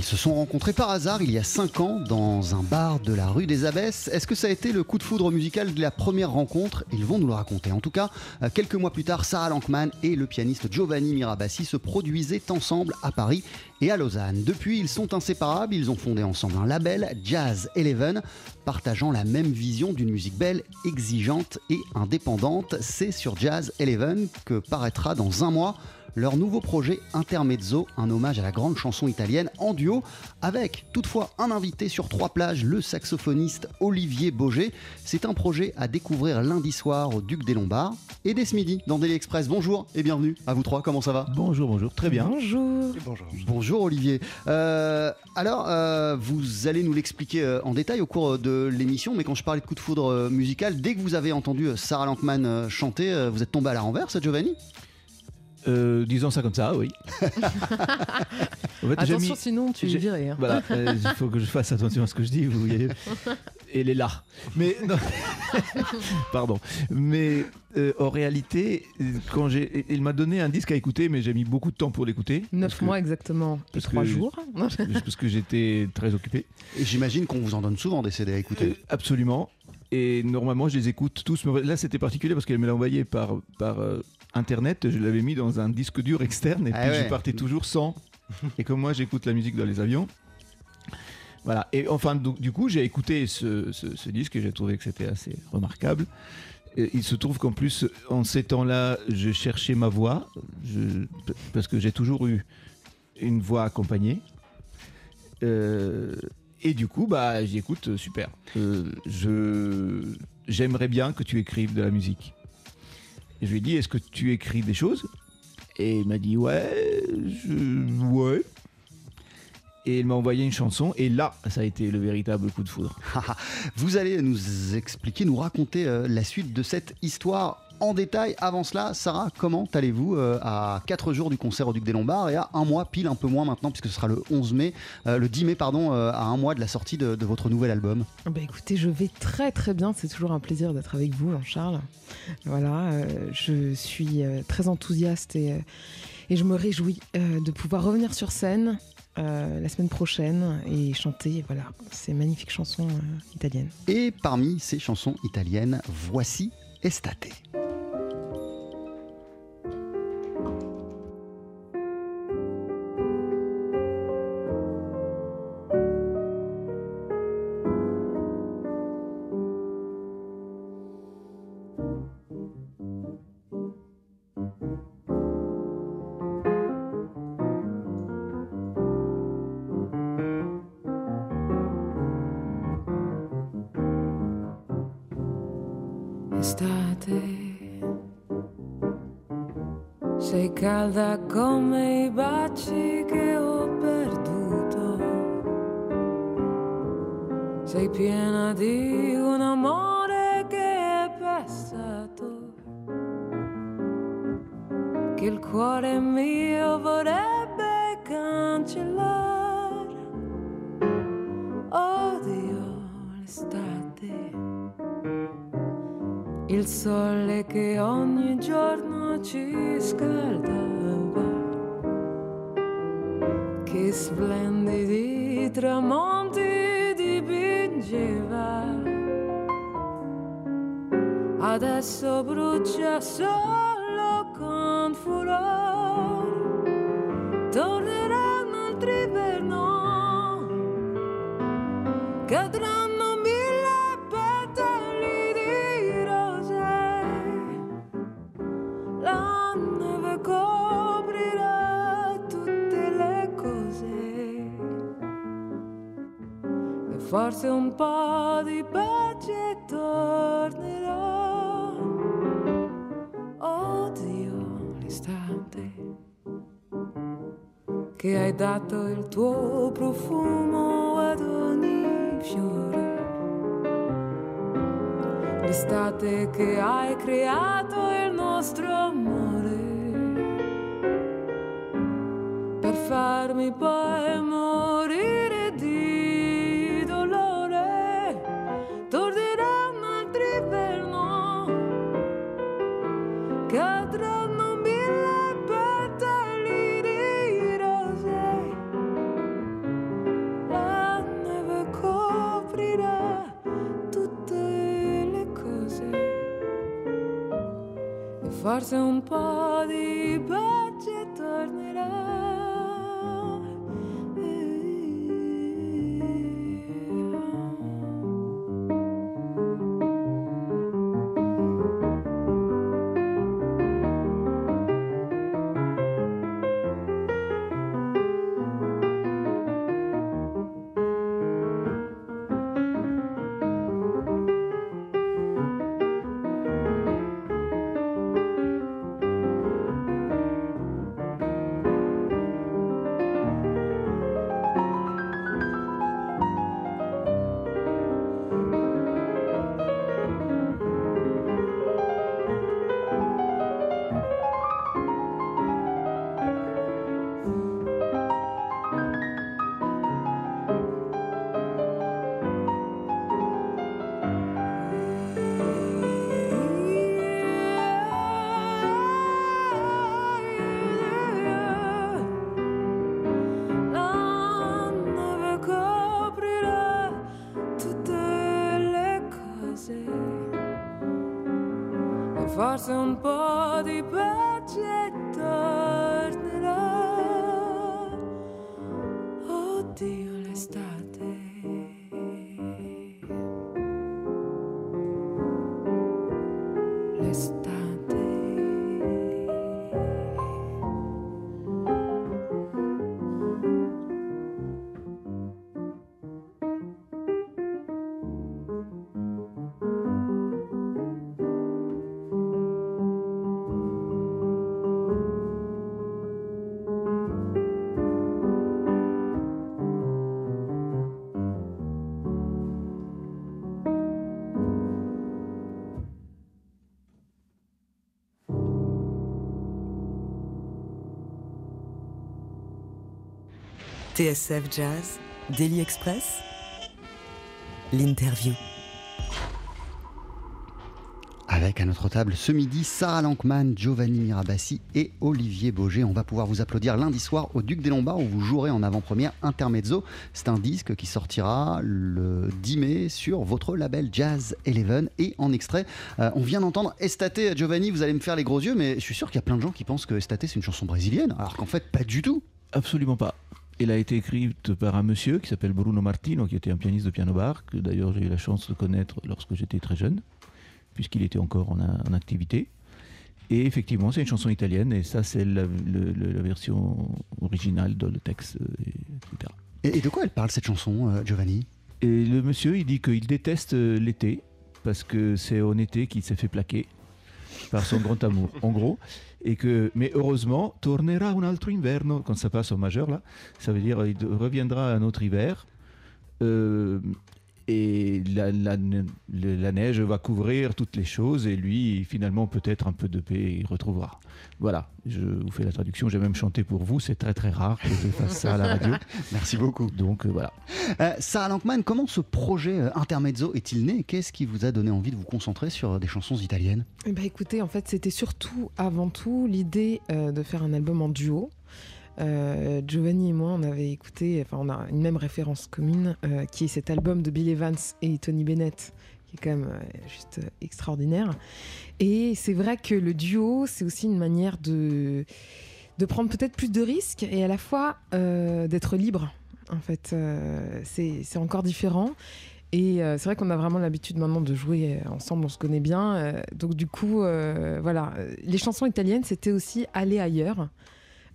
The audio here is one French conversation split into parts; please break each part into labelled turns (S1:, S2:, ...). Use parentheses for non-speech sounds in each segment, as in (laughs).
S1: Ils se sont rencontrés par hasard il y a 5 ans dans un bar de la rue des Abbesses. Est-ce que ça a été le coup de foudre musical de la première rencontre? Ils vont nous le raconter. En tout cas, euh, quelques mois plus tard, Sarah Lankman et le pianiste Giovanni Mirabassi se produisaient ensemble à Paris et à Lausanne. Depuis, ils sont inséparables. Ils ont fondé ensemble un label, Jazz Eleven, partageant la même vision d'une musique belle, exigeante et indépendante. C'est sur Jazz Eleven que paraîtra dans un mois leur nouveau projet Intermezzo, un hommage à la grande chanson italienne en duo, avec toutefois un invité sur trois plages, le saxophoniste Olivier Boger. C'est un projet à découvrir lundi soir au Duc des Lombards et dès ce midi dans Daily Express. Bonjour et bienvenue à vous trois, comment ça va?
S2: Bonjour, bonjour, très bien.
S3: Bonjour.
S1: Bonjour Olivier. Euh, alors, euh, vous allez nous l'expliquer euh, en détail au cours de l'émission, mais quand je parlais de coup de foudre musical, dès que vous avez entendu Sarah Lankman chanter, vous êtes tombé à la renverse, Giovanni?
S2: Euh, disons ça comme ça, oui. (laughs) En fait,
S3: Attention,
S2: mis-
S3: sinon tu viré. hein.
S2: Voilà, euh, il faut que je fasse attention à ce que je dis, vous voyez. (laughs) Elle est là. Mais non. (laughs) Pardon. Mais euh, en réalité, quand j'ai, il m'a donné un disque à écouter, mais j'ai mis beaucoup de temps pour l'écouter.
S3: Neuf
S2: parce que-
S3: mois exactement et trois jours.
S2: Parce que j'étais très occupé.
S1: Et j'imagine qu'on vous en donne souvent des CD à écouter.
S2: Euh, absolument. Et normalement, je les écoute tous. Mais Là, c'était particulier parce qu'elle me l'a envoyé par, par euh, Internet. Je l'avais mis dans un disque dur externe et
S1: Ah
S2: puis
S1: ouais.
S2: je partais toujours sans. et comme moi, j'écoute la musique dans les avions. Voilà. Et enfin, du coup, j'ai écouté ce, ce- ce disque et j'ai trouvé que c'était assez remarquable. Et il se trouve qu'en plus, en ces temps-là, je cherchais ma voix. je- parce que j'ai toujours eu une voix accompagnée. Euh, et du coup, bah, j'écoute, euh, super. Euh, je, j'aimerais bien que tu écrives de la musique. Et je lui ai dit, est-ce que tu écris des choses? Et il m'a dit, ouais, ouais. Et il m'a envoyé une chanson, et là, ça a été le véritable coup de foudre. (laughs)
S1: Vous allez nous expliquer, nous raconter euh, la suite de cette histoire en détail. Avant cela, Sarah, comment allez-vous euh, à 4 jours du concert au Duc des Lombards et à un mois, pile un peu moins maintenant, puisque ce sera le 11 mai, euh, le 10 mai, pardon, euh, à un mois de la sortie de, de votre nouvel album?
S3: Bah écoutez, je vais très très bien. C'est toujours un plaisir d'être avec vous, Jean-Charles. Voilà, je suis très enthousiaste et, et je me réjouis de pouvoir revenir sur scène euh, la semaine prochaine et chanter voilà, ces magnifiques chansons euh, italiennes.
S1: Et parmi ces chansons italiennes, voici. Estate,
S4: calda come i baci che ho perduto. Sei piena di un amore che è passato, che il cuore mio vorrebbe cancellare. Odio l'estate il sole che ogni giorno ci scaldava, splendidi tramonti dipingeva. Adesso brucia solo con furore, torneranno altri verno, cadranno forse un po' di pace tornerà. Odio l'estate, che hai dato il tuo profumo ad ogni fiore, l'estate che hai creato il nostro amore, per farmi poi morire Farsa um un po' di. Un po' di pace
S5: TSF Jazz, Daily Express, l'interview.
S1: Avec à notre table ce midi Sarah Lankman, Giovanni Mirabassi et Olivier Boger. On va pouvoir vous applaudir lundi soir au Duc des Lombards où vous jouerez en avant-première Intermezzo. C'est un disque qui sortira le 10 mai sur votre label Jazz Eleven et en extrait. euh, on vient d'entendre Estate. Giovanni, vous allez me faire les gros yeux, mais je suis sûr qu'il y a plein de gens qui pensent que Estate c'est une chanson brésilienne, alors qu'en fait pas du tout.
S2: Absolument pas. Elle a été écrite par un monsieur qui s'appelle Bruno Martino, qui était un pianiste de piano bar, que d'ailleurs j'ai eu la chance de connaître lorsque j'étais très jeune, puisqu'il était encore en, en activité. Et effectivement, c'est une chanson italienne, et ça, c'est la, version originale dans le texte, et- etc.
S1: Et, et de quoi elle parle cette chanson, euh, Giovanni?
S2: Et le monsieur, il dit qu'il déteste euh, l'été, parce que c'est en été qu'il s'est fait plaquer par son grand amour, en gros. Et que, mais heureusement, tornera un altro inverno, quand ça passe au majeur, là, ça veut dire il reviendra un autre hiver. Euh, et la, la- le- la neige va couvrir toutes les choses, et lui, finalement, peut-être un peu de paix, il retrouvera. Voilà, je vous fais la traduction. J'ai même chanté pour vous, c'est très très rare que je fasse ça à la radio. (laughs)
S1: Merci beaucoup.
S2: Donc euh, voilà.
S1: Euh, Sarah Lankman, comment ce projet euh, Intermezzo est-il né? Qu'est-ce qui vous a donné envie de vous concentrer sur des chansons italiennes?
S3: Eh ben, écoutez, en fait, c'était surtout, avant tout, l'idée euh, de faire un album en duo. Euh, Giovanni et moi, on avait écouté, enfin, on a une même référence commune, euh, qui est cet album de Bill Evans et Tony Bennett, qui est quand même euh, juste extraordinaire. Et c'est vrai que le duo, c'est aussi une manière de, de prendre peut-être plus de risques et à la fois d'être libre. En fait, c'est encore différent. Et c'est vrai qu'on a vraiment l'habitude maintenant de jouer ensemble, on se connaît bien. donc du coup, voilà, les chansons italiennes, c'était aussi aller ailleurs.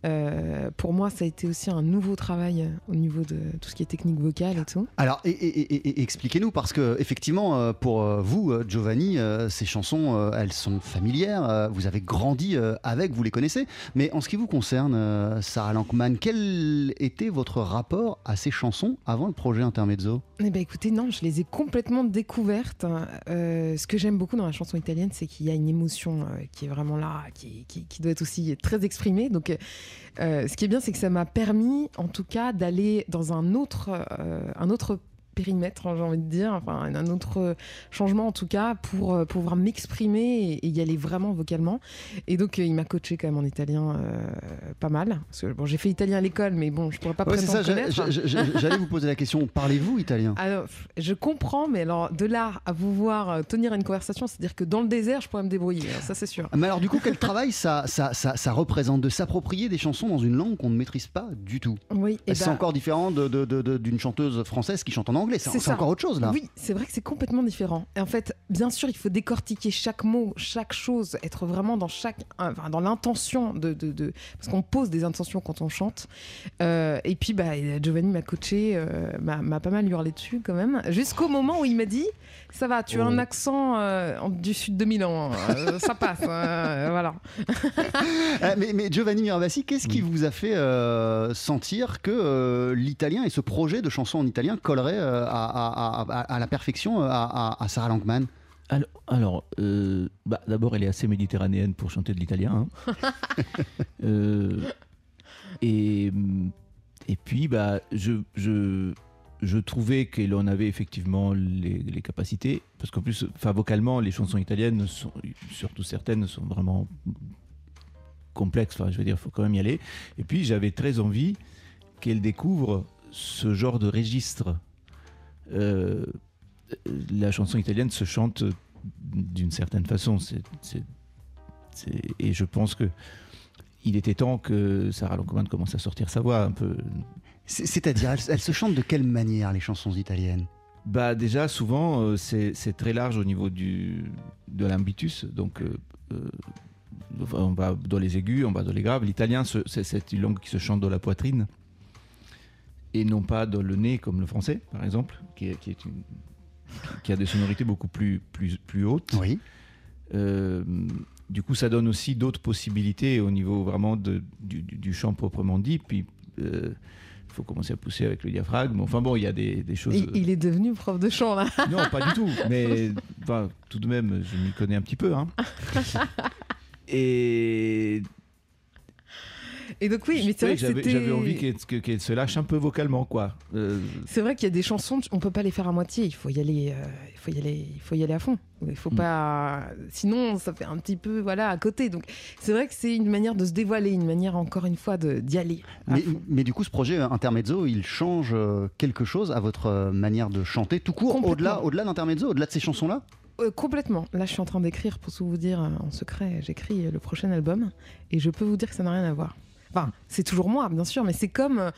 S3: Euh, pour moi, ça a été aussi un nouveau travail euh, au niveau de tout ce qui est technique vocale et tout.
S1: Alors, et, expliquez-nous, parce que effectivement, euh, pour vous, Giovanni, ces chansons, elles sont familières. Vous avez grandi avec, vous les connaissez. Mais en ce qui vous concerne, Sarah Lankman, quel était votre rapport à ces chansons avant le projet Intermezzo?
S3: Eh ben écoutez, non, je les ai complètement découvertes. Euh, ce que j'aime beaucoup dans la chanson italienne, c'est qu'il y a une émotion euh, qui est vraiment là, qui, qui- doit être aussi très exprimée. Donc, euh, ce qui est bien, c'est que ça m'a permis, en tout cas, d'aller dans un autre, un autre périmètre, hein, j'ai envie de dire, enfin un autre changement en tout cas pour euh, pouvoir m'exprimer et, y aller vraiment vocalement. Et donc euh, il m'a coaché quand même en italien euh, pas mal. Parce que bon, j'ai fait italien à l'école, mais bon, je pourrais pas
S1: Ouais, c'est ça, j'allais vous poser la question. Parlez-vous italien?
S3: Alors, je comprends, mais alors de là à vous voir euh, tenir une conversation, c'est-à-dire que dans le désert, je pourrais me débrouiller, hein, ça c'est sûr.
S1: Mais alors, du coup, quel (laughs) travail ça, ça, ça, ça représente de s'approprier des chansons dans une langue qu'on ne maîtrise pas du tout?
S3: Oui, et
S1: C'est
S3: bah,
S1: encore différent d'une chanteuse française qui chante en anglais? C'est encore autre chose là.
S3: Oui, c'est vrai que c'est complètement différent. Et en fait, bien sûr, il faut décortiquer chaque mot, chaque chose, être vraiment dans chaque, enfin, dans l'intention de, de, de- parce qu'on pose des intentions quand on chante. Euh, et puis, bah, Giovanni m'a coaché, euh, m'a pas mal hurlé dessus quand même, jusqu'au moment où il m'a dit, ça va, tu as un
S1: Oh.
S3: accent euh, du sud de Milan, euh, ça passe, euh, voilà.
S1: Euh, (laughs) mais, mais Giovanni Miravassi, qu'est-ce qui vous a fait euh, sentir que euh, l'italien et ce projet de chanson en italien collerait euh, à, à- à- à- à la perfection euh, à, Sarah Lankman
S2: Alors, alors, euh, bah, d'abord, elle est assez méditerranéenne pour chanter de l'italien. hein. (laughs) Euh, et, et puis, bah, je, je, je trouvais qu'elle en avait effectivement les, les capacités. Parce qu'en plus, vocalement, les chansons italiennes, sont, surtout certaines, sont vraiment complexes. Enfin, je veux dire, il faut quand même y aller. Et puis, j'avais très envie qu'elle découvre ce genre de registre. Euh, la chanson italienne se chante d'une certaine façon. Et je pense que il était temps que Sarah Lankman commence à sortir sa voix un peu.
S1: C'est- C'est-à-dire, elles, elles se chantent de quelle manière les chansons italiennes?
S2: Bah déjà, souvent, euh, c'est, très large au niveau du, de l'ambitus. Donc, euh, euh, on va dans les aigus, on va dans les graves. L'italien, c'est une langue qui se chante dans la poitrine et non pas dans le nez comme le français, par exemple, qui, est- qui est une- qui a des sonorités beaucoup plus, plus, plus hautes.
S1: Oui.
S2: Euh, du coup, ça donne aussi d'autres possibilités au niveau vraiment de- du, chant proprement dit. Puis, euh, il faut commencer à pousser avec le diaphragme. Enfin bon, il y a des, des choses.
S3: Il, il est devenu prof de chant là.
S2: Non, pas du tout. Mais (laughs) enfin, tout de même, je m'y connais un petit peu. hein. (laughs) Et
S3: Et donc oui, mais c'est vrai que
S2: j'avais envie qu'elle que- qu'elle se lâche un peu vocalement, quoi. Euh,
S3: C'est vrai qu'il y a des chansons, on peut pas les faire à moitié. Il faut y aller, euh, il faut y aller, il faut y aller à fond. Il faut
S2: Mm.
S3: pas, sinon ça fait un petit peu voilà à côté. Donc c'est vrai que c'est une manière de se dévoiler, une manière encore une fois de d'y aller.
S1: Mais, du coup, ce projet euh, Intermezzo, il change quelque chose à votre manière de chanter, tout court, au-delà au -delà d'Intermezzo, au-delà de ces chansons-là?
S3: Euh, complètement. Là, je suis en train d'écrire pour tout vous dire en secret. J'écris le prochain album et je peux vous dire que ça n'a rien à voir. Enfin, c'est toujours moi, bien sûr, mais c'est comme. euh,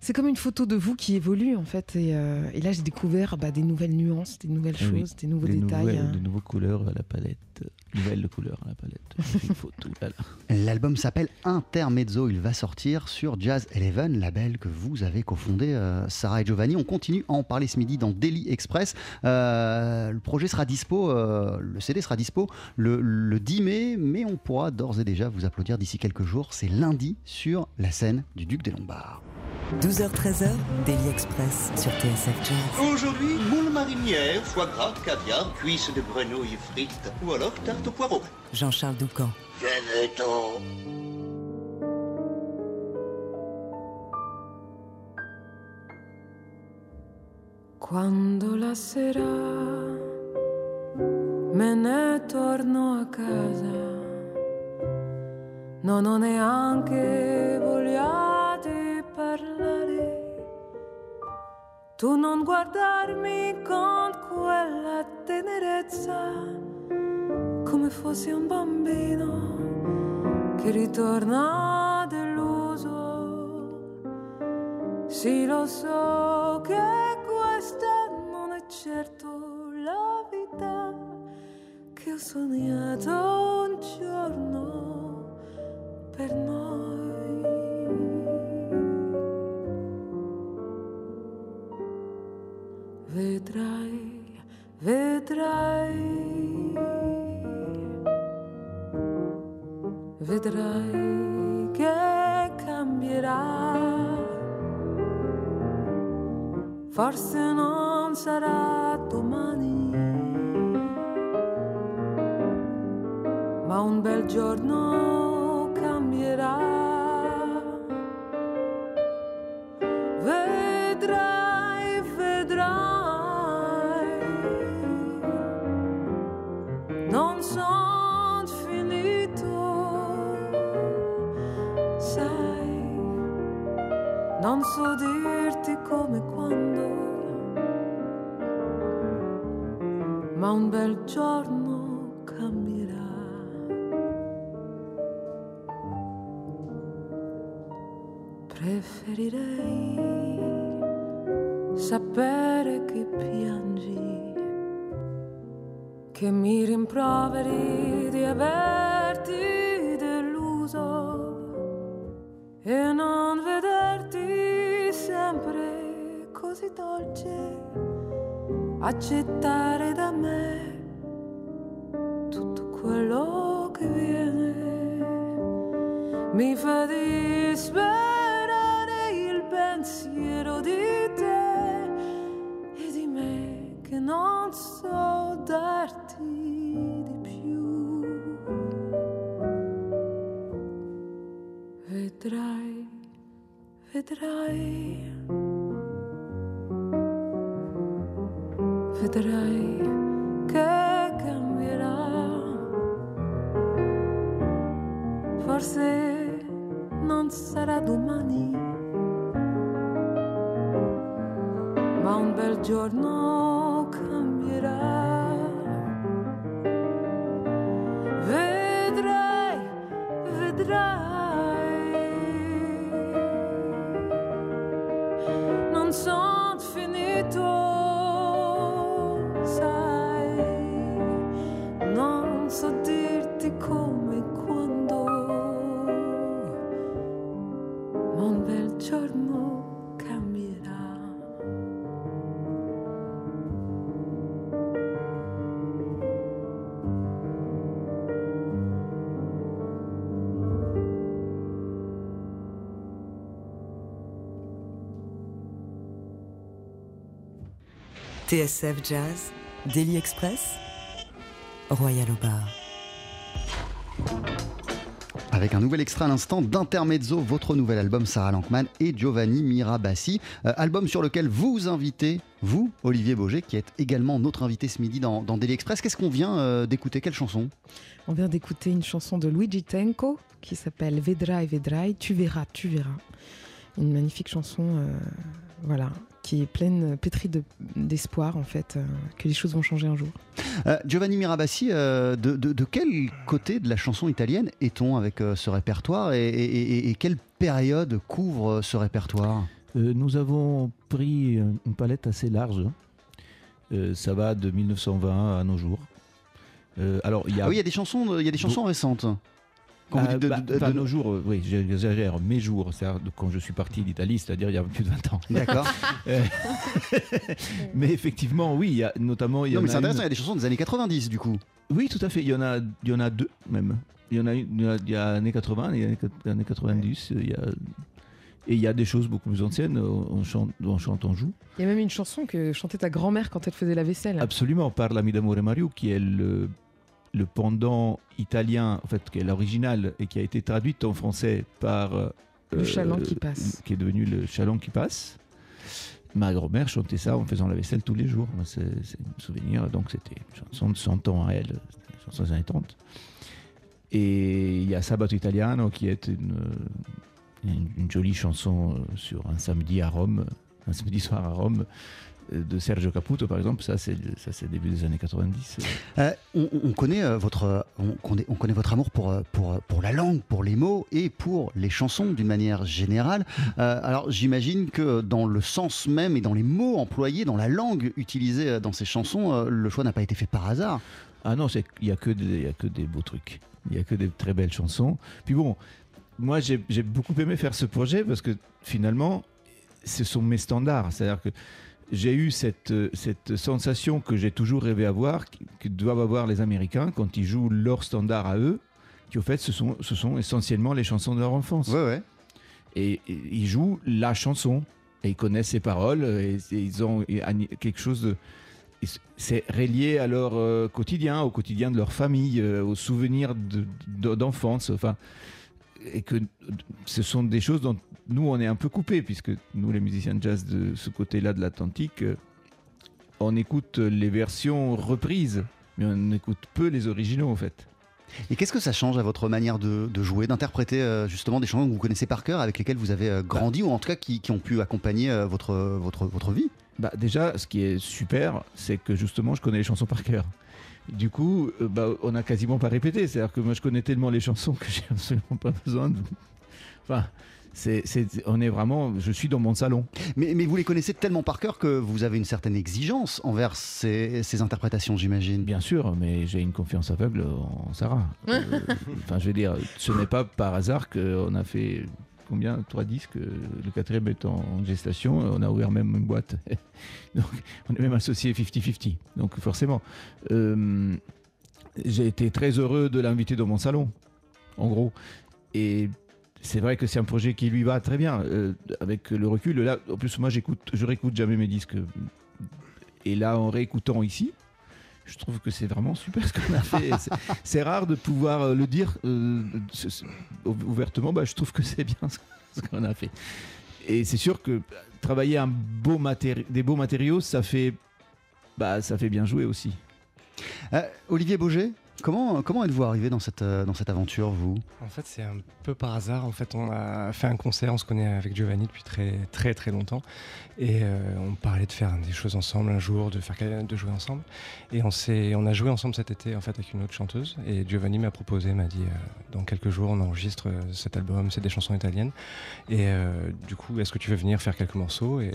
S3: C'est comme une photo de vous qui évolue en fait, et, euh, et là j'ai découvert bah, des nouvelles nuances, des nouvelles
S2: Eh oui.
S3: choses, des nouveaux
S2: des,
S3: détails.
S2: nouvelles,
S3: hein.
S2: des nouveaux couleurs à la palette. Nouvelles couleurs à la palette. Il faut tout. là, là.
S1: L'album s'appelle Intermezzo, il va sortir sur Jazz Eleven, label que vous avez cofondé, euh, Sarah et Giovanni. On continue à en parler ce midi dans Daily Express. Euh, le projet sera dispo, euh, le CD sera dispo le, le 10 mai, mais on pourra d'ores et déjà vous applaudir d'ici quelques jours. C'est lundi sur la scène du Duc des Lombards.
S5: 12h-13h, Daily Express sur TSF Jazz.
S6: Aujourd'hui, moule marinière, foie gras, caviar, cuisses de grenouille frites ou alors tarte au poireau.
S5: Jean-Charles Doucan.
S6: Venez-t'en
S4: Quando la sera me ne torno a casa, non ho neanche voglia di parlare. Tu non guardarmi con quella tenerezza, come fossi un bambino che ritorna deluso. Sì, lo so che questa non è certo la vita che ho sognato un giorno per noi. Vedrai, vedrai. Che cambierà. Forse non sarà domani, ma un bel giorno cambierà. Vedrai, non so dirti come quando, ma un bel giorno cambierà. Preferirei sapere che piangi, che mi rimproveri di averti deluso e non così dolce, accettare da me tutto quello che viene mi fa disperare il pensiero di te e di me che non so darti di più. Vedrai, vedrai, vedrai che cambierà. Forse non sarà domani, ma un bel giorno
S5: TSF Jazz, Daily Express, Royal au bar.
S1: Avec un nouvel extrait à l'instant d'Intermezzo, votre nouvel album Sarah Lankman et Giovanni Mirabassi. Euh, album sur lequel vous invitez, vous, Olivier Boger, qui êtes également notre invité ce midi dans, dans Daily Express. Qu'est-ce qu'on vient euh, d'écouter? Quelle chanson?
S3: On vient d'écouter une chanson de Luigi Tenco qui s'appelle Vedrai Vedrai, tu verras, tu verras. Une magnifique chanson, euh, voilà, qui est pleine, pétrie de- d'espoir en fait, euh, que les choses vont changer un jour.
S1: Euh, Giovanni Mirabassi, euh, de, de- de quel côté de la chanson italienne est-on avec euh, ce répertoire et, et- et- et quelle période couvre euh, ce répertoire?
S2: Euh, nous avons pris euh, une palette assez large. Euh, ça va de 1920 à nos jours. Euh, alors, il y a
S1: Ah oui, il y a des chansons, il y a des chansons récentes. Quand vous
S2: Ah,
S1: dites de-
S2: bah,
S1: de-
S2: enfin,
S1: de-
S2: nos jours, euh, oui, j'exagère, mes jours, c'est-à-dire de quand je suis parti d'Italie, c'est-à-dire il y a plus de 20 ans.
S1: D'accord.
S2: Euh, mais effectivement, oui, il y a notamment. Il y
S1: Non,
S2: en
S1: mais c'est
S2: a
S1: intéressant, il
S2: une-
S1: y a des chansons des années 90 du coup.
S2: Oui, tout à fait. Il y en a, il y en a deux même. Il y en a une, il y a, années 80, il y a années, années 90. Il y a, et il y a des choses beaucoup plus anciennes. On chante, on chante, on joue.
S3: Il y a même une chanson que chantait ta grand-mère quand elle faisait la vaisselle.
S2: Absolument, par l'ami d'Amore Mario, qui est le, le pendant italien, en fait, qui est l'original et qui a été traduite en français par. euh,
S3: Le chaland qui passe.
S2: Qui est devenu le chaland qui passe. Ma grand-mère chantait ça en faisant la vaisselle tous les jours. C'est un souvenir. Donc, c'était une chanson de 100 ans à elle, une chanson des années 30. Et il y a Sabato Italiano, qui est une, une, une jolie chanson euh, sur un samedi à Rome, un samedi soir à Rome, de Sergio Caputo, par exemple. Ça, c'est ça, c'est début des années 90.
S1: Euh, on, on connaît euh, votre, on connaît, on connaît votre amour pour, euh, pour, pour la langue, pour les mots et pour les chansons d'une manière générale. Euh, alors j'imagine que dans le sens même et dans les mots employés, dans la langue utilisée euh, dans ces chansons, euh, le choix n'a pas été fait par hasard.
S2: Ah non, il n'y a, que des- il y a que des beaux trucs. Il n'y a que des très belles chansons. Puis bon, moi j'ai j'ai beaucoup aimé faire ce projet parce que finalement, ce sont mes standards. C'est-à-dire que j'ai eu cette, euh, cette sensation que j'ai toujours rêvé avoir, que doivent avoir les Américains quand ils jouent leurs standards à eux, qui au fait ce sont, ce sont essentiellement les chansons de leur enfance.
S1: Ouais, ouais.
S2: Et, et ils jouent la chanson. Et ils connaissent ses paroles. Et, et ils ont et quelque chose de. C'est relié à leur euh, quotidien, au quotidien de leur famille, euh, aux souvenirs de- de- d'enfance. Enfin, et que ce sont des choses dont nous, on est un peu coupés, puisque nous, les musiciens de jazz de ce côté-là de l'Atlantique, euh, on écoute les versions reprises, mais on écoute peu les originaux, en fait.
S1: Et qu'est-ce que ça change à votre manière de, de jouer, d'interpréter euh, justement des chansons que vous connaissez par cœur, avec lesquelles vous avez euh, grandi, ou en tout cas qui, qui ont pu accompagner euh, votre, votre, votre vie?
S2: Bah, déjà, ce qui est super, c'est que justement, je connais les chansons par cœur. Du coup, euh, bah, on n'a quasiment pas répété. C'est-à-dire que moi, je connais tellement les chansons que (laughs) j'ai absolument pas besoin de. Enfin, c'est, c'est- on est vraiment. Je suis dans mon salon.
S1: mais, mais vous les connaissez tellement par cœur que vous avez une certaine exigence envers ces, ces interprétations, j'imagine.
S2: Bien sûr, mais j'ai une confiance aveugle en Sarah. (laughs) Euh, Enfin, je veux dire, ce n'est pas par hasard qu'on a fait combien Trois disques. euh, Le quatrième est en gestation. On a ouvert même une boîte. (laughs) Donc, on est même associé 50-50. Donc, forcément, euh, j'ai été très heureux de l'inviter dans mon salon, en gros. Et c'est vrai que c'est un projet qui lui va très bien. euh, avec le recul, là, en plus, moi, j'écoute, je réécoute jamais mes disques. Et là, en réécoutant ici, je trouve que c'est vraiment super ce qu'on a fait. C'est- rare de pouvoir euh, le dire euh, ouvertement. Bah, je trouve que c'est bien ce qu'on a fait. Et c'est sûr que travailler un beau des beaux matériaux, ça fait, bah, ça fait bien jouer aussi.
S1: Euh, Olivier Boger, comment, comment êtes-vous arrivé dans cette, euh, dans cette aventure, vous?
S7: En fait, c'est un peu par hasard. En fait, on a fait un concert, on se connaît avec Giovanni depuis très très très longtemps, et euh, on parlait de faire des choses ensemble un jour, de faire de jouer ensemble. Et on on a joué ensemble cet été en fait avec une autre chanteuse. Et Giovanni m'a proposé, m'a dit, euh, dans quelques jours, on enregistre cet album, c'est des chansons italiennes. Et euh, du coup, est-ce que tu veux venir faire quelques morceaux? Et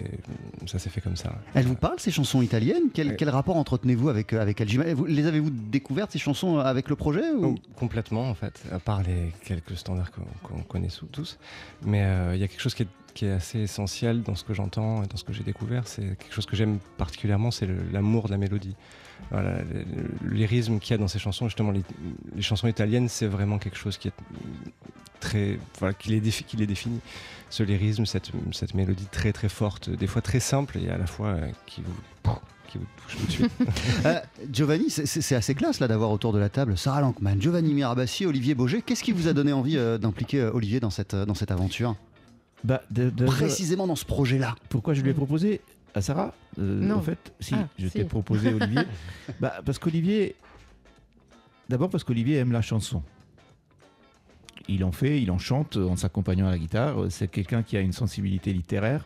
S7: ça s'est fait comme ça.
S1: Elles vous parlent, ces chansons italiennes? Quel, quel rapport entretenez-vous avec, avec vous- Les avez-vous découvertes, ces chansons, avec le projet.
S7: Oh, complètement en fait, à part les quelques standards qu'on connaît tous. Mais euh, il y a quelque chose qui est, assez essentiel dans ce que j'entends et dans ce que j'ai découvert. C'est quelque chose que j'aime particulièrement, c'est l'amour de la mélodie. Voilà, le, le lyrisme qu'il y a dans ces chansons, justement, les, les chansons italiennes, c'est vraiment quelque chose qui est très, les, qui les définit. Ce lyrisme, cette, cette mélodie très très forte, des fois très simple et à la fois euh, qui vous, qui vous touche tout de suite. (laughs)
S1: Euh, Giovanni, c'est- assez classe là d'avoir autour de la table Sarah Lankman, Giovanni Mirabassi, Olivier Boger. Qu'est-ce qui vous a donné envie euh, d'impliquer euh, Olivier dans cette, dans cette aventure?
S2: Bah, de- de-
S1: Précisément dans ce projet-là.
S2: Pourquoi je lui ai proposé à Sarah? Euh,
S3: Non.
S2: En fait, si,
S3: Ah,
S2: je
S3: si.
S2: t'ai proposé Olivier. (laughs) bah, parce qu'Olivier. D'abord parce qu'Olivier aime la chanson. Il en fait, il en chante en s'accompagnant à la guitare. C'est quelqu'un qui a une sensibilité littéraire,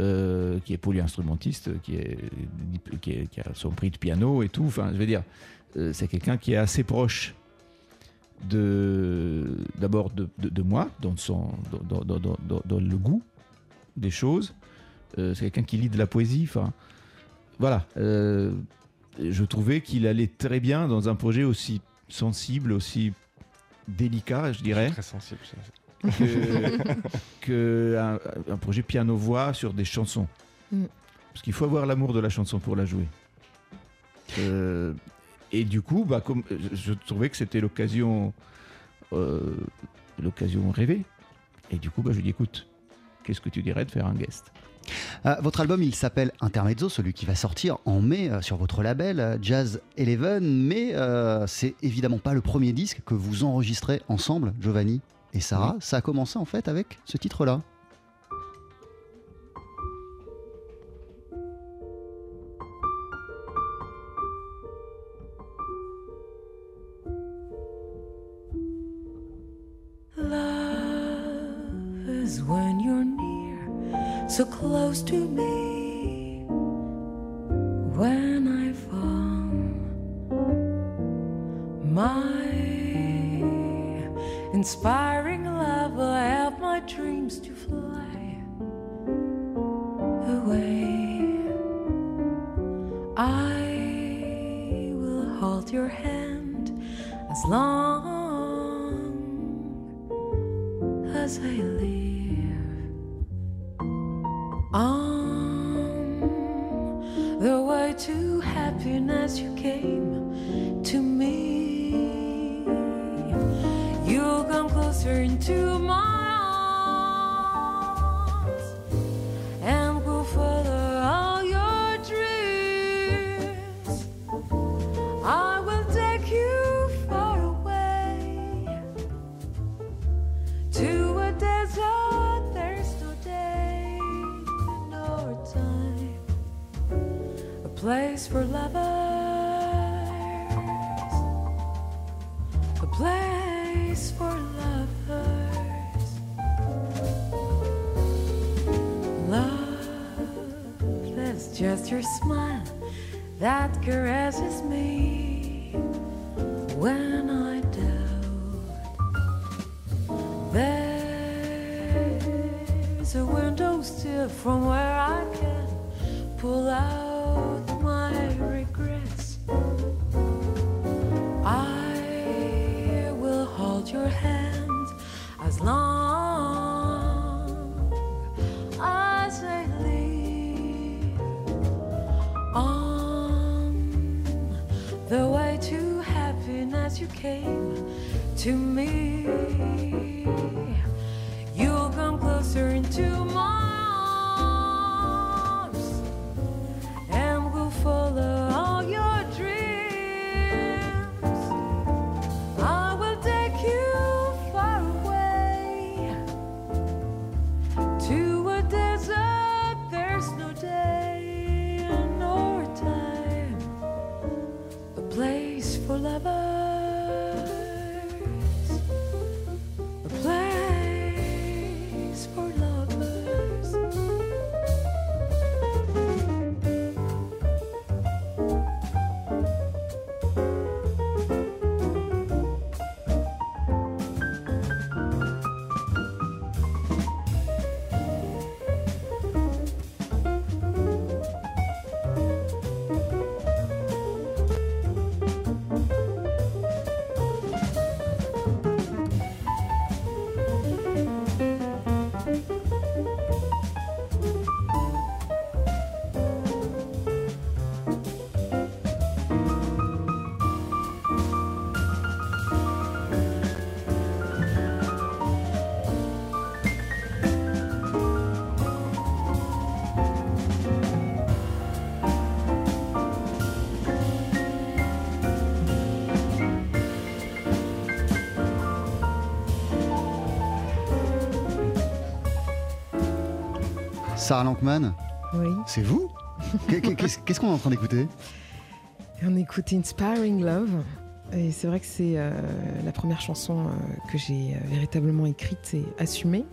S2: euh, qui est polyinstrumentiste, qui, est, qui, est- qui a son prix de piano et tout. Enfin, je veux dire, euh, c'est quelqu'un qui est assez proche de d'abord de, de- de moi, dans, son, dans, dans- dans- dans- dans le goût des choses. Euh, c'est quelqu'un qui lit de la poésie. Enfin, voilà. Je trouvais qu'il allait très bien dans un projet aussi sensible, aussi délicat, je dirais,
S7: très sensible. ça.
S2: Que, que un, un projet piano-voix sur des chansons.
S3: Mm.
S2: Parce qu'il faut avoir l'amour de la chanson pour la jouer. Euh, et du coup, bah, comme, je, je trouvais que c'était l'occasion, euh, l'occasion rêvée. Et du coup, bah, je lui ai dit, écoute, qu'est-ce que tu dirais de faire un guest?
S1: Euh, votre album, il s'appelle Intermezzo, celui qui va sortir en mai euh, sur votre label euh, Jazz Eleven, mais euh, c'est évidemment pas le premier disque que vous enregistrez ensemble, Giovanni et Sarah. Ça a commencé en fait avec ce titre-là.
S4: Place for lovers, a place for lovers. Love is just your smile that caresses me
S1: Sarah Lankman,
S3: Oui.
S1: c'est vous Qu'est- Qu'est-ce qu'on est en train d'écouter
S3: on écoute Inspiring Love. Et c'est vrai que c'est euh, la première chanson euh, que j'ai euh, véritablement écrite et assumée.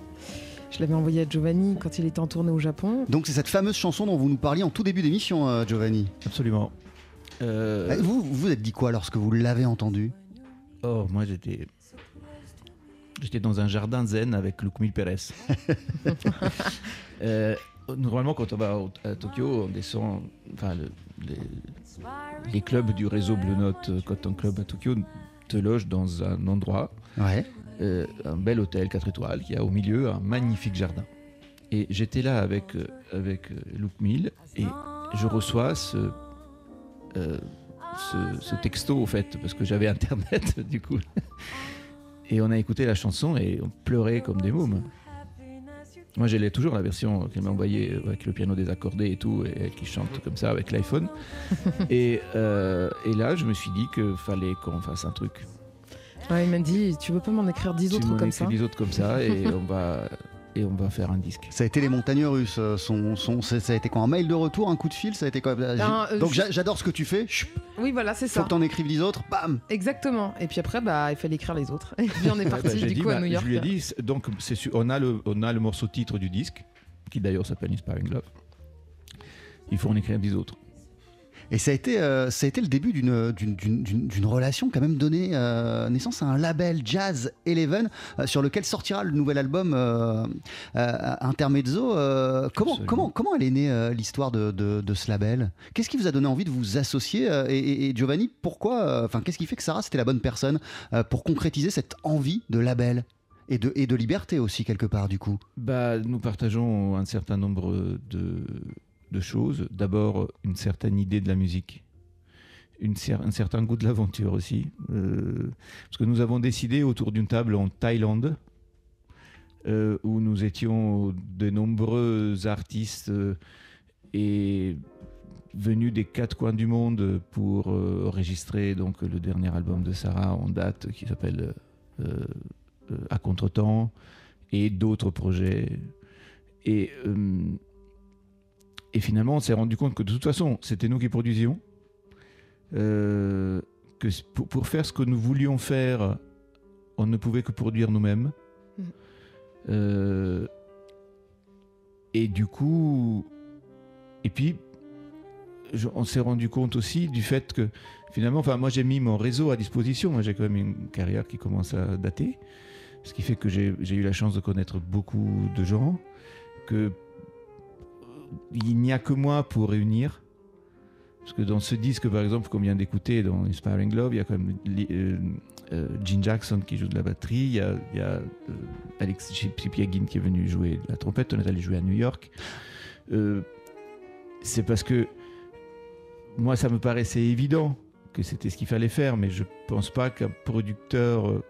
S3: Je l'avais envoyée à Giovanni quand il était en tournée au Japon.
S1: Donc c'est cette fameuse chanson dont vous nous parliez en tout début d'émission, euh, Giovanni.
S2: Absolument. Euh,
S1: Euh, Vous vous êtes dit quoi lorsque vous l'avez entendu
S2: Oh, moi j'étais. J'étais dans un jardin zen avec Lukmil Pérez. (laughs) Euh, normalement, quand on va à Tokyo, on descend. Enfin, le- les, les clubs du réseau Blue Note euh, Cotton Club à Tokyo te logent dans un endroit,
S1: Ouais.
S2: euh, un bel hôtel 4 étoiles qui a au milieu un magnifique jardin. Et j'étais là avec, euh, avec Luke Mill et je reçois ce, euh, ce, ce texto au fait, parce que j'avais internet (laughs) du coup. Et on a écouté la chanson et on pleurait comme des mômes. Moi, j'ai toujours la version qu'elle m'a envoyée euh, avec le piano désaccordé et tout, et elle qui chante comme ça avec l'iPhone. (laughs) et, euh, et là, je me suis dit qu'il fallait qu'on fasse un truc.
S3: Ouais, il m'a dit Tu veux pas m'en écrire dix
S2: Tu
S3: autres
S2: m'en
S3: comme ça
S2: dix autres comme ça, et (laughs) on va et on va faire un disque.
S1: Ça a été les montagnes russes. euh, Son, son, ça a été quoi Un mail de retour, un coup de fil Ça a été quoi
S3: Ben, euh,
S1: Donc j'adore ce que tu fais. Chut,
S3: Oui, voilà, c'est
S1: faut
S3: ça.
S1: que t'en écrives 10 autres. Bam
S3: Exactement. Et puis après, bah, il fallait écrire les autres. (laughs) Et puis on est
S2: Ouais,
S3: parti
S2: bah, j'ai
S3: du
S2: dit,
S3: coup à
S2: bah,
S3: New York.
S2: Je lui ai dit, donc on a le on a le morceau titre du disque, qui d'ailleurs s'appelle Inspiring Love. Il faut en écrire dix autres.
S1: Et ça a été, euh, ça a été le début d'une, d'une, d'une- d'une- d'une relation qui a même donné euh, naissance à un label Jazz Eleven euh, sur lequel sortira le nouvel album euh, Intermezzo. Comment, comment, comment elle est née l'histoire de, de- de ce label? Qu'est-ce qui vous a donné envie de vous associer et, et- et Giovanni, pourquoi Enfin, qu'est-ce qui fait que Sarah c'était la bonne personne pour concrétiser cette envie de label et de, et de liberté aussi quelque part du coup?
S2: Bah, nous partageons un certain nombre de, de choses. D'abord, une certaine idée de la musique. un certain goût de l'aventure aussi. Euh, parce que nous avons décidé autour d'une table en Thaïlande, euh, où nous étions de nombreux artistes euh, et venus des quatre coins du monde pour enregistrer donc le dernier album de Sarah en date qui s'appelle À Contretemps et d'autres projets. Et, et finalement, on s'est rendu compte que de toute façon, c'était nous qui produisions. Euh, que pour, pour faire ce que nous voulions faire, on ne pouvait que produire nous-mêmes.
S3: Mhm.
S2: Euh, et du coup, et puis, je- on s'est rendu compte aussi du fait que finalement, enfin, moi j'ai mis mon réseau à disposition. Moi j'ai quand même une carrière qui commence à dater, ce qui fait que j'ai eu la chance de connaître beaucoup de gens, que il n'y a que moi pour réunir. Parce que dans ce disque, par exemple, qu'on vient d'écouter dans Inspiring Love, il y a quand même euh, euh, Gene Jackson qui joue de la batterie, il y a, euh, Alex Chipiagin qui est venu jouer de la trompette, on est allé jouer à New York. C'est parce que moi, ça me paraissait évident que c'était ce qu'il fallait faire, mais je pense pas qu'un producteur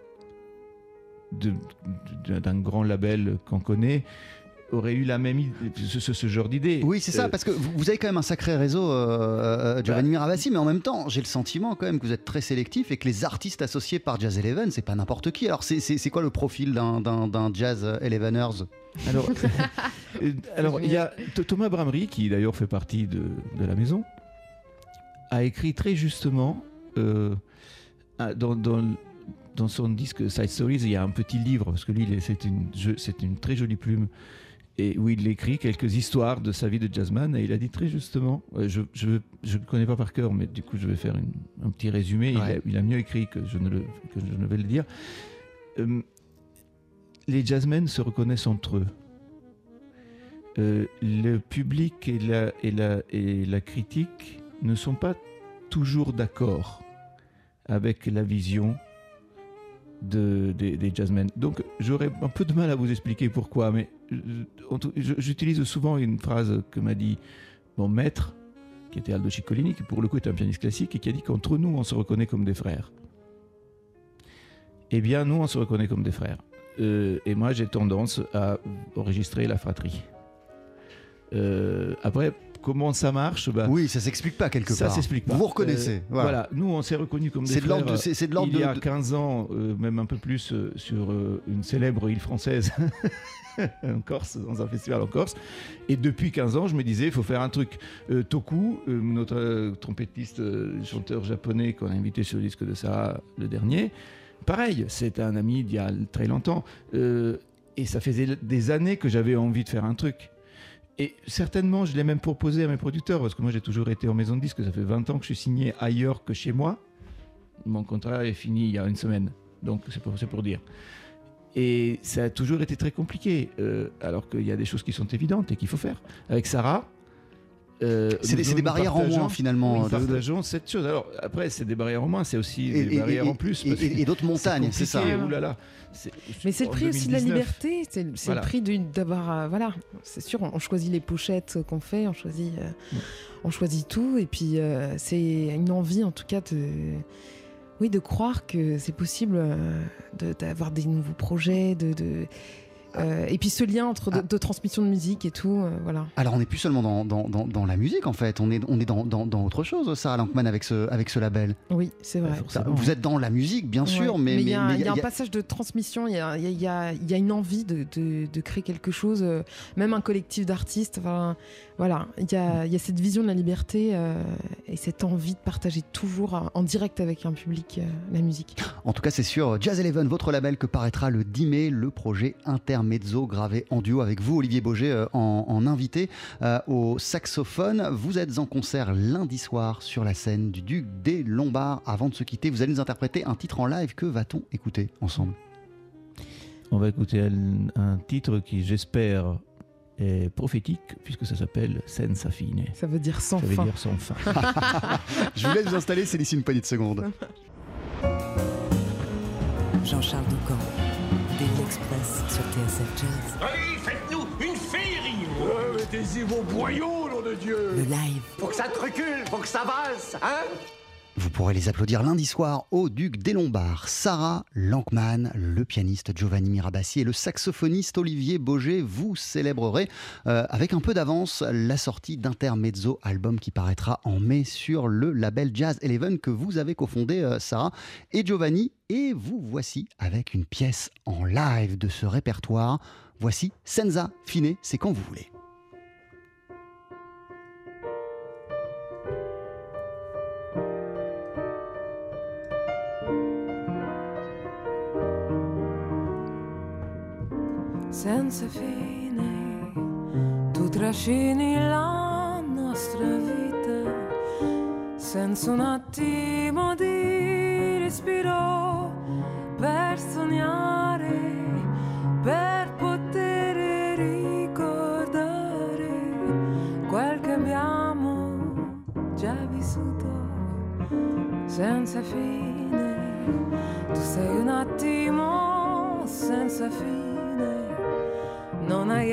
S2: d'un grand label qu'on connaît aurait eu la même idée, ce, ce- ce genre d'idée.
S1: Oui, c'est ça,
S2: Euh,
S1: parce que vous, vous avez quand même un sacré réseau, euh, euh, Giovanni
S2: Bah.
S1: Miravassi, mais en même temps, j'ai le sentiment quand même que vous êtes très sélectif et que les artistes associés par Jazz Eleven, c'est pas n'importe qui. Alors, c'est- quoi le profil d'un- Jazz Eleveners?
S2: Alors, (laughs) euh, alors il y a Th- Thomas Bramery, qui d'ailleurs fait partie de, de la maison, a écrit très justement euh, dans, dans, dans son disque Side Stories, il y a un petit livre, parce que lui, c'est une, une très jolie plume, et où il écrit quelques histoires de sa vie de jazzman, et il a dit très justement, euh, je je je ne connais pas par cœur, mais du coup je vais faire une- un petit résumé, il, a,
S1: Ouais.
S2: il a mieux écrit que je ne, le, que je ne vais le dire. Euh, les jazzmen se reconnaissent entre eux. Euh, le public et la, et, la, et la critique ne sont pas toujours d'accord avec la vision de, des, des jazzmen. Donc j'aurais un peu de mal à vous expliquer pourquoi, mais j'utilise souvent une phrase que m'a dit mon maître, qui était Aldo Ciccolini, qui pour le coup est un pianiste classique, et qui a dit qu'entre nous, on se reconnaît comme des frères. Eh bien, nous, on se reconnaît comme des frères. Euh, et moi, j'ai tendance à enregistrer la fratrie. Euh, après, comment ça marche bah,
S1: Oui, ça s'explique pas quelque
S2: ça
S1: part.
S2: s'explique pas.
S1: Vous vous reconnaissez.
S2: Euh,
S1: voilà.
S2: voilà. nous on s'est reconnus comme des
S1: C'est de l'ordre
S2: frères.
S1: de- c'est- de l'ordre
S2: Il y a
S1: de-
S2: 15 ans, euh, même un peu plus, euh, sur une célèbre île française, (laughs) en Corse, dans un festival en Corse. Et depuis 15 ans, je me disais, il faut faire un truc. Euh, Toku, euh, notre euh, trompettiste, chanteur japonais qu'on a invité sur le disque de Sarah, le dernier, pareil, c'est un ami d'il y a très longtemps. Et ça faisait des années que j'avais envie de faire un truc. Et certainement, je l'ai même proposé à mes producteurs, parce que moi j'ai toujours été en maison de disque, ça fait 20 ans que je suis signé ailleurs que chez moi. Mon contrat est fini il y a une semaine, donc c'est pour, pour dire. Et ça a toujours été très compliqué, euh, alors qu'il y a des choses qui sont évidentes et qu'il faut faire. Avec Sarah, euh,
S1: C'est des- barrières en moins, finalement,
S2: Nous
S1: de- de-
S2: partageons cette chose. Alors après, c'est des barrières en moins, c'est aussi
S1: Et-
S2: des
S1: et-
S2: barrières
S1: et-
S2: en plus.
S1: et-
S2: parce
S1: et-
S2: que
S1: et d'autres montagnes, c'est ça.
S2: oulala.
S3: Mais c'est le prix aussi de la
S2: 2019.
S3: liberté, c'est
S2: Voilà.
S3: le prix d'avoir. euh, voilà, c'est sûr, on, on choisit les pochettes qu'on fait, on choisit, euh, on choisit tout, et puis euh, c'est une envie en tout cas de. Oui, de croire que c'est possible euh, de- d'avoir des nouveaux projets, de. de- euh, et puis ce lien entre de, de transmission de musique et tout, euh, voilà.
S1: Alors, on n'est plus seulement dans, dans- dans- dans la musique, en fait. On est, on est dans, dans- dans autre chose, Sarah Lankman, avec ce, avec ce label.
S3: Oui, c'est vrai.
S1: Ça- vous êtes dans la musique, bien sûr,
S3: Ouais.
S1: mais.
S3: il y a,
S1: mais-
S3: il y a un
S1: il y a-
S3: passage de transmission, il y a, il y a- il y a- a une envie de, de- de créer quelque chose, euh, même un collectif d'artistes. Enfin, voilà, il y, a, il y a cette vision de la liberté euh, et cette envie de partager toujours en- en direct avec un public euh, la musique.
S1: En tout cas, c'est sur Jazz Eleven, votre label, que paraîtra le 10 mai le projet Intermezzo, gravé en duo avec vous, Olivier Boger, euh, en, en invité euh, au saxophone. Vous êtes en concert lundi soir sur la scène du Duc des Lombards. Avant de se quitter, vous allez nous interpréter un titre en live. Que va-t-on écouter ensemble?
S2: On va écouter un, un titre qui, j'espère, est prophétique, puisque ça s'appelle Senza fine.
S3: Ça veut dire sans
S2: Ça veut
S3: fin.
S2: dire sans fin. (laughs)
S1: Je vous laisse vous installer, c'est d'ici une poignée de secondes.
S5: Jean-Charles Doucan, Daily Express sur TSF Jazz.
S8: Allez, faites-nous une féerie Mettez-y vos boyaux, nom de Dieu
S5: Le live.
S8: Faut que ça te recule, faut que ça avance, hein?
S1: Vous pourrez les applaudir lundi soir au Duc des Lombards. Sarah Lankman, le pianiste Giovanni Mirabassi et le saxophoniste Olivier Boger. Vous célébrerez euh, avec un peu d'avance la sortie d'Intermezzo, album qui paraîtra en mai sur le label Jazz Eleven que vous avez cofondé, euh, Sarah et Giovanni. Et vous voici avec une pièce en live de ce répertoire. Voici Senza Fine, c'est quand vous voulez.
S4: Senza fine, tu trascini la nostra vita senza un attimo di respiro. Per sognare, per poter ricordare quel che abbiamo già vissuto senza fine. Tu sei un attimo senza fine non hai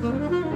S4: senza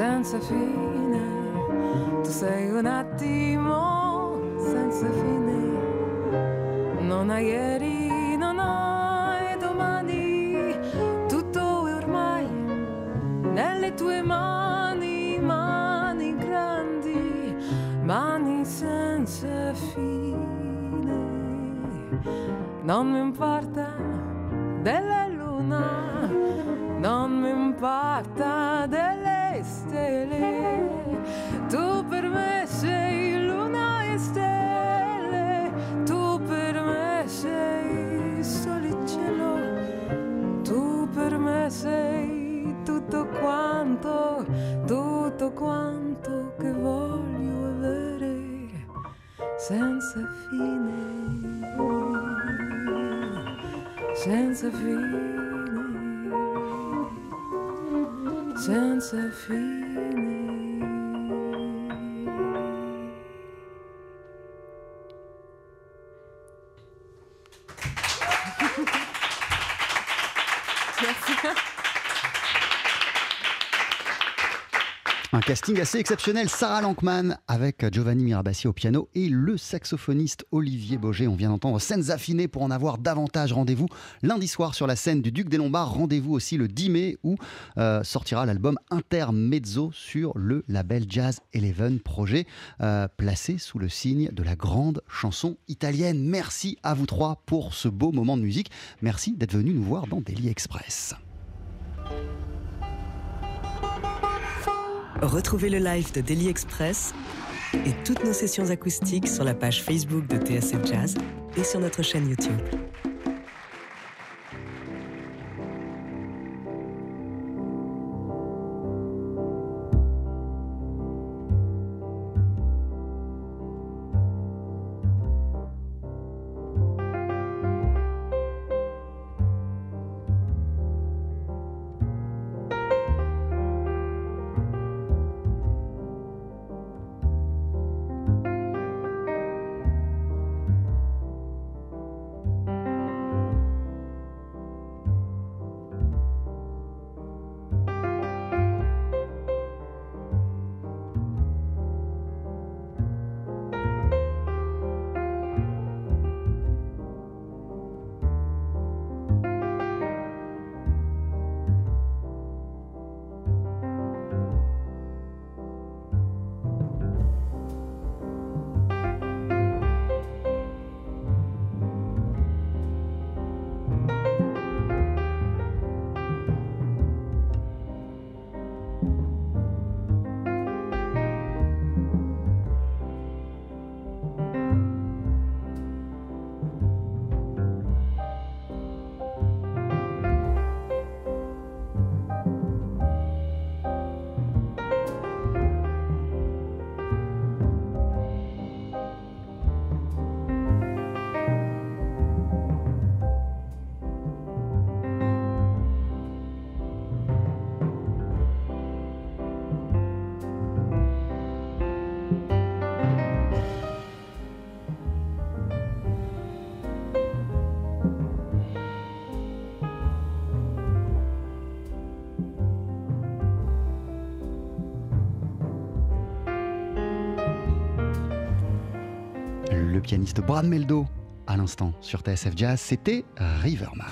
S4: senza fine. Tu sei un attimo senza fine. Non hai ieri, non hai domani, tutto è ormai nelle tue mani, mani grandi, mani senza fine. Non mi importa senza fine, senza fine, senza fine.
S1: Un casting assez exceptionnel. Sarah Lankman avec Giovanni Mirabassi au piano et le saxophoniste Olivier Boger. On vient d'entendre scènes affinées pour en avoir davantage. Rendez-vous lundi soir sur la scène du Duc des Lombards. Rendez-vous aussi le 10 mai où euh, sortira l'album Intermezzo sur le label Jazz Eleven projet euh, placé sous le signe de la grande chanson italienne. Merci à vous trois pour ce beau moment de musique. Merci d'être venus nous voir dans Daily Express.
S5: Retrouvez le live de Daily Express et toutes nos sessions acoustiques sur la page Facebook de TSF Jazz et sur notre chaîne YouTube.
S1: Brad Meldo à l'instant sur TSF Jazz, c'était Riverman.